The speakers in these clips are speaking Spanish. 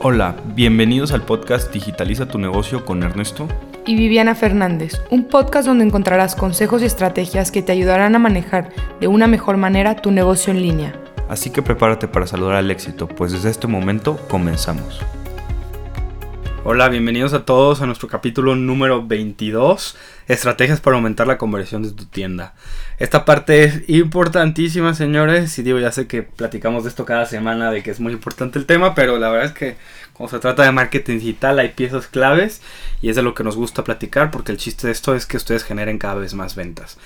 Hola, bienvenidos al podcast Digitaliza tu negocio con Ernesto y Viviana Fernández, un podcast donde encontrarás consejos y estrategias que te ayudarán a manejar de una mejor manera tu negocio en línea. Así que prepárate para saludar al éxito, pues desde este momento comenzamos. Hola, bienvenidos a todos a nuestro capítulo número 22, estrategias para aumentar la conversión de tu tienda. Esta parte es importantísima, señores, y digo, ya sé que platicamos de esto cada semana, de que es muy importante el tema, pero la verdad es que cuando se trata de marketing digital hay piezas claves y es de lo que nos gusta platicar, porque el chiste de esto es que ustedes generen cada vez más ventas.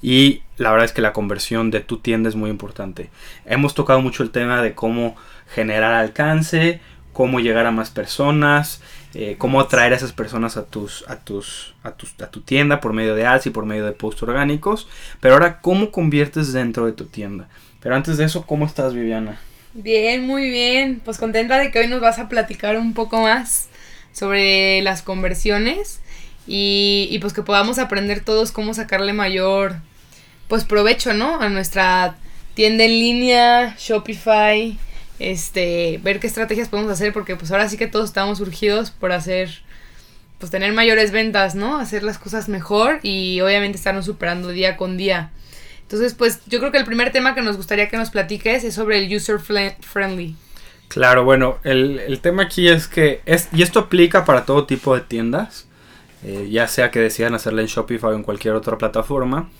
Y la verdad es que la conversión de tu tienda es muy importante. Hemos tocado mucho el tema de cómo generar alcance, cómo llegar a más personas, eh, cómo atraer a esas personas a tus, a tus, a tus, a tu tienda por medio de ads y por medio de posts orgánicos. Pero ahora, ¿cómo conviertes dentro de tu tienda? Pero antes de eso, ¿cómo estás, Viviana? Bien, muy bien. Pues contenta de que hoy nos vas a platicar un poco más sobre las conversiones y, y pues que podamos aprender todos cómo sacarle mayor pues provecho, ¿no? A nuestra tienda en línea, Shopify, este, ver qué estrategias podemos hacer, porque pues ahora sí que todos estamos urgidos por hacer, pues tener mayores ventas, ¿no? Hacer las cosas mejor y obviamente estarnos superando día con día. Entonces, pues yo creo que el primer tema que nos gustaría que nos platiques es sobre el user friendly. Claro, bueno, el, tema aquí es que, es, y esto aplica para todo tipo de tiendas, eh, ya sea que decidan hacerla en Shopify o en cualquier otra plataforma.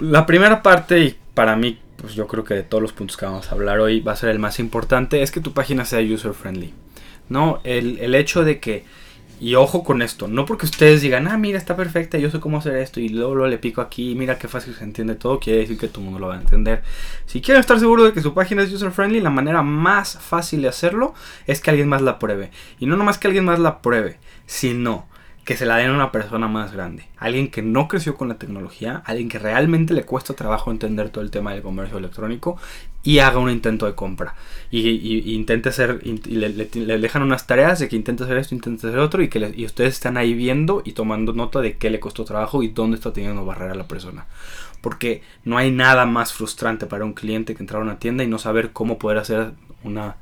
La primera parte, y para mí pues yo creo que de todos los puntos que vamos a hablar hoy va a ser el más importante, es que tu página sea user friendly. ¿No? El, hecho de que, y ojo con esto, no porque ustedes digan, ah, mira, está perfecta, yo sé cómo hacer esto, y luego, le pico aquí, mira qué fácil se entiende todo, quiere decir que todo el mundo lo va a entender. Si quieren estar seguros de que su página es user friendly, la manera más fácil de hacerlo es que alguien más la pruebe. Y no nomás que alguien más la pruebe, sino que se la den a una persona más grande. Alguien que no creció con la tecnología, alguien que realmente le cuesta trabajo entender todo el tema del comercio electrónico y haga un intento de compra. Y, intente hacer, y le, dejan unas tareas de que intente hacer esto, intente hacer otro y que y ustedes están ahí viendo y tomando nota de qué le costó trabajo y dónde está teniendo barrera la persona. Porque no hay nada más frustrante para un cliente que entrar a una tienda y no saber cómo poder hacer una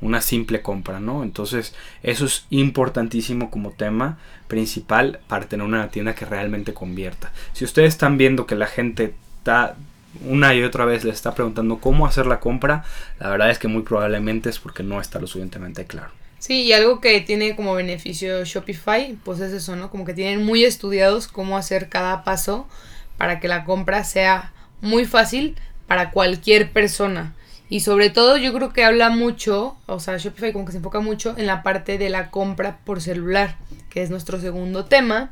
una simple compra, ¿no? Entonces, eso es importantísimo como tema principal para tener una tienda que realmente convierta. Si ustedes están viendo que la gente está una y otra vez les está preguntando cómo hacer la compra, la verdad es que muy probablemente es porque no está lo suficientemente claro. Sí, y algo que tiene como beneficio Shopify, pues es eso, ¿no? Como que tienen muy estudiados cómo hacer cada paso para que la compra sea muy fácil para cualquier persona. Y sobre todo yo creo que habla mucho, o sea, Shopify como que se enfoca mucho en la parte de la compra por celular, que es nuestro segundo tema,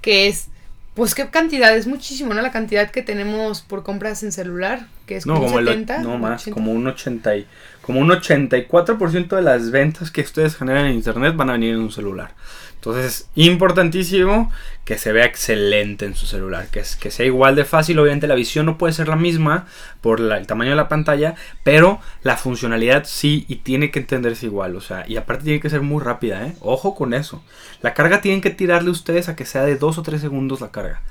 que es, pues qué cantidad, es muchísimo, ¿no? La cantidad que tenemos por compras en celular, que es como, no, como 70. no, más, como un 80 y, como un 84% de las ventas que ustedes generan en internet van a venir en un celular. Entonces, importantísimo que se vea excelente en su celular, que, es, que sea igual de fácil. Obviamente la visión no puede ser la misma por el tamaño de la pantalla, pero la funcionalidad sí y tiene que entenderse igual. O sea, y aparte tiene que ser muy rápida, ¿eh? Ojo con eso. La carga tienen que tirarle ustedes a que sea de 2 o 3 segundos la carga.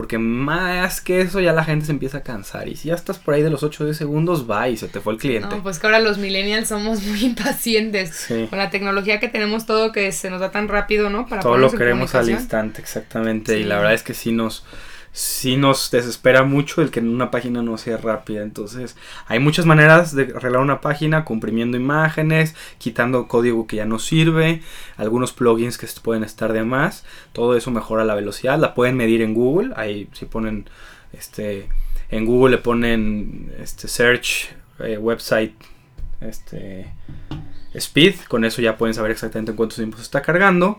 Porque más que eso ya la gente se empieza a cansar. Y si ya estás por ahí de los 8 o 10 segundos, va y se te fue el cliente. No, pues que ahora los millennials somos muy impacientes. Con la tecnología que tenemos todo que se nos da tan rápido, ¿no? Para todo lo queremos al instante, exactamente. Y la verdad es que sí nos sí nos desespera mucho el que una página no sea rápida. Entonces, hay muchas maneras de arreglar una página, comprimiendo imágenes, quitando código que ya no sirve, algunos plugins que pueden estar de más. Todo eso mejora la velocidad. La pueden medir en Google. Ahí si ponen este en Google le ponen este search eh, website este speed, con eso ya pueden saber exactamente en cuánto tiempo se está cargando.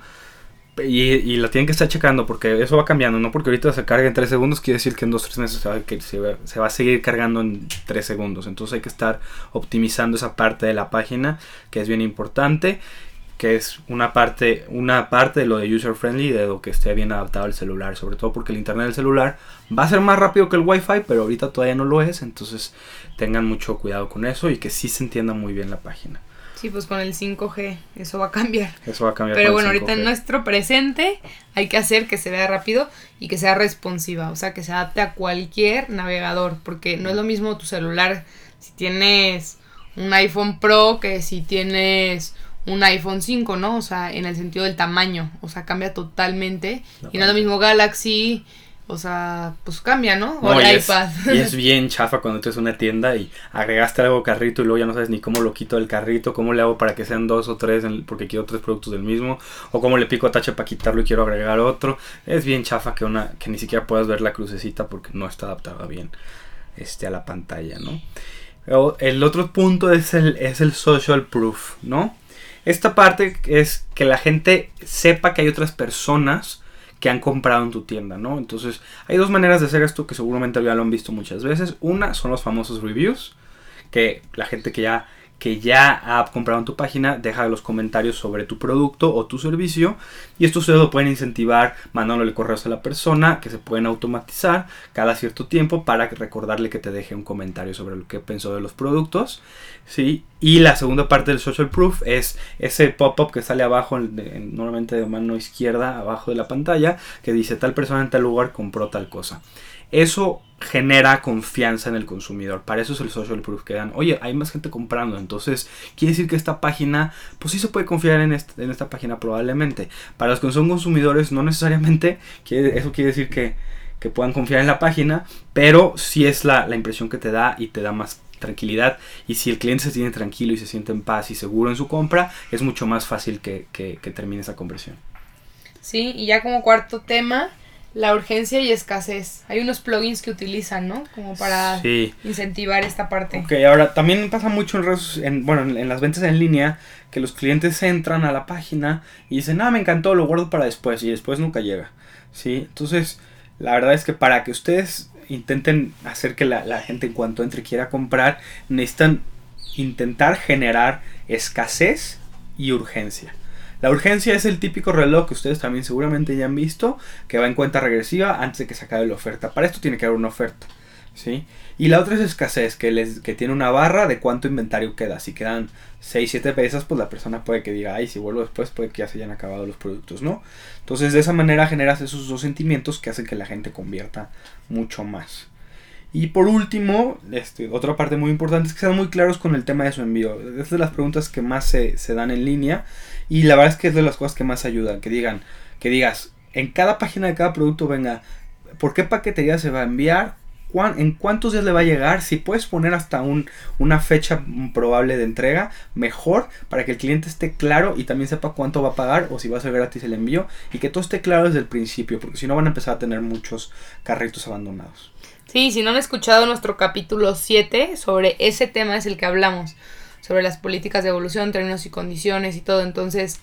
Y, y, la tienen que estar checando porque eso va cambiando, no porque ahorita se cargue en 3 segundos, quiere decir que en 2-3 meses se va, a seguir cargando en 3 segundos. Entonces hay que estar optimizando esa parte de la página que es bien importante, que es una parte, una parte de lo de user friendly, de lo que esté bien adaptado al celular, sobre todo porque el internet del celular va a ser más rápido que el wifi, pero ahorita todavía no lo es, entonces tengan mucho cuidado con eso y que sí se entienda muy bien la página. Sí, pues con el 5G, eso va a cambiar. Eso va a cambiar. Pero bueno, ahorita en nuestro presente hay que hacer que se vea rápido y que sea responsiva, o sea, que se adapte a cualquier navegador, porque no es lo mismo tu celular si tienes un iPhone Pro que si tienes un iPhone 5, ¿no? O sea, en el sentido del tamaño, o sea, cambia totalmente. y no es lo mismo Galaxy, o sea, pues cambia, ¿no? O el y iPad. Es, y es bien chafa cuando es una tienda y agregaste algo carrito y luego ya no sabes ni cómo lo quito del carrito, cómo le hago para que sean dos o tres porque quiero tres productos del mismo, o cómo le pico a tache para quitarlo y quiero agregar otro. Es bien chafa que una que ni siquiera puedas ver la crucecita porque no está adaptada bien este, a la pantalla, ¿no? El otro punto es el, es el social proof, ¿no? Esta parte es que la gente sepa que hay otras personas que han comprado en tu tienda, ¿no? Entonces, hay dos maneras de hacer esto que seguramente ya lo han visto muchas veces. Una son los famosos reviews, que la gente que ya que ya ha comprado en tu página, deja los comentarios sobre tu producto o tu servicio. Y esto ustedes lo pueden incentivar mandándole correos a la persona, que se pueden automatizar cada cierto tiempo para recordarle que te deje un comentario sobre lo que pensó de los productos. ¿sí? Y la segunda parte del social proof es ese pop-up que sale abajo, normalmente de mano izquierda, abajo de la pantalla, que dice tal persona en tal lugar compró tal cosa. Eso genera confianza en el consumidor. Para eso es el social proof que dan. Oye, hay más gente comprando. Entonces, quiere decir que esta página, pues sí se puede confiar en, esta página probablemente. Para los que son consumidores, no necesariamente. Eso quiere decir que, que, puedan confiar en la página. Pero sí es la, la impresión que te da y te da más tranquilidad. Y si el cliente se siente tranquilo y se siente en paz y seguro en su compra, es mucho más fácil que, que, que termine esa conversión. Sí, y ya como cuarto tema, la urgencia y escasez. Hay unos plugins que utilizan, ¿no? Como para incentivar esta parte. Ok, ahora también pasa mucho en, redes, en bueno, en, las ventas en línea que los clientes entran a la página y dicen, ah, me encantó, lo guardo para después y después nunca llega. ¿Sí? Entonces, la verdad es que para que ustedes intenten hacer que la, la gente en cuanto entre quiera comprar, necesitan intentar generar escasez y urgencia. La urgencia es el típico reloj que ustedes también seguramente ya han visto, que va en cuenta regresiva antes de que se acabe la oferta. Para esto tiene que haber una oferta. ¿sí? Y la otra es escasez, que, les, que tiene una barra de cuánto inventario queda. Si quedan 6, 7 piezas, pues la persona puede que diga, ay, si vuelvo después puede que ya se hayan acabado los productos, ¿no? Entonces de esa manera generas esos dos sentimientos que hacen que la gente convierta mucho más. Y por último, este, otra parte muy importante es que sean muy claros con el tema de su envío. Es de las preguntas que más se, se dan en línea y la verdad es que es de las cosas que más ayudan. Que digan, que digas, en cada página de cada producto venga, ¿por qué paquetería se va a enviar? ¿En cuántos días le va a llegar? Si puedes poner hasta un, una fecha probable de entrega, mejor para que el cliente esté claro y también sepa cuánto va a pagar o si va a ser gratis el envío y que todo esté claro desde el principio, porque si no van a empezar a tener muchos carritos abandonados. Sí, si no han escuchado nuestro capítulo 7 sobre ese tema es el que hablamos sobre las políticas de evolución, términos y condiciones y todo. Entonces,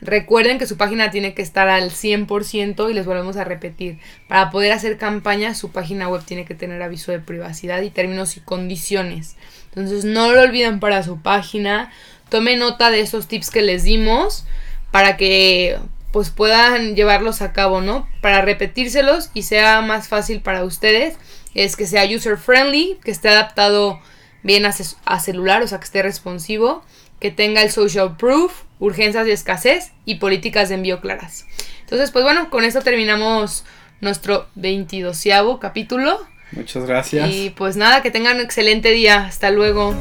recuerden que su página tiene que estar al 100% y les volvemos a repetir. Para poder hacer campaña, su página web tiene que tener aviso de privacidad y términos y condiciones. Entonces, no lo olviden para su página. Tome nota de esos tips que les dimos para que pues puedan llevarlos a cabo, ¿no? Para repetírselos y sea más fácil para ustedes es que sea user friendly, que esté adaptado bien a, celular, o sea, que esté responsivo, que tenga el social proof, urgencias y escasez y políticas de envío claras. Entonces, pues bueno, con esto terminamos nuestro 22 capítulo. Muchas gracias. Y pues nada, que tengan un excelente día. Hasta luego.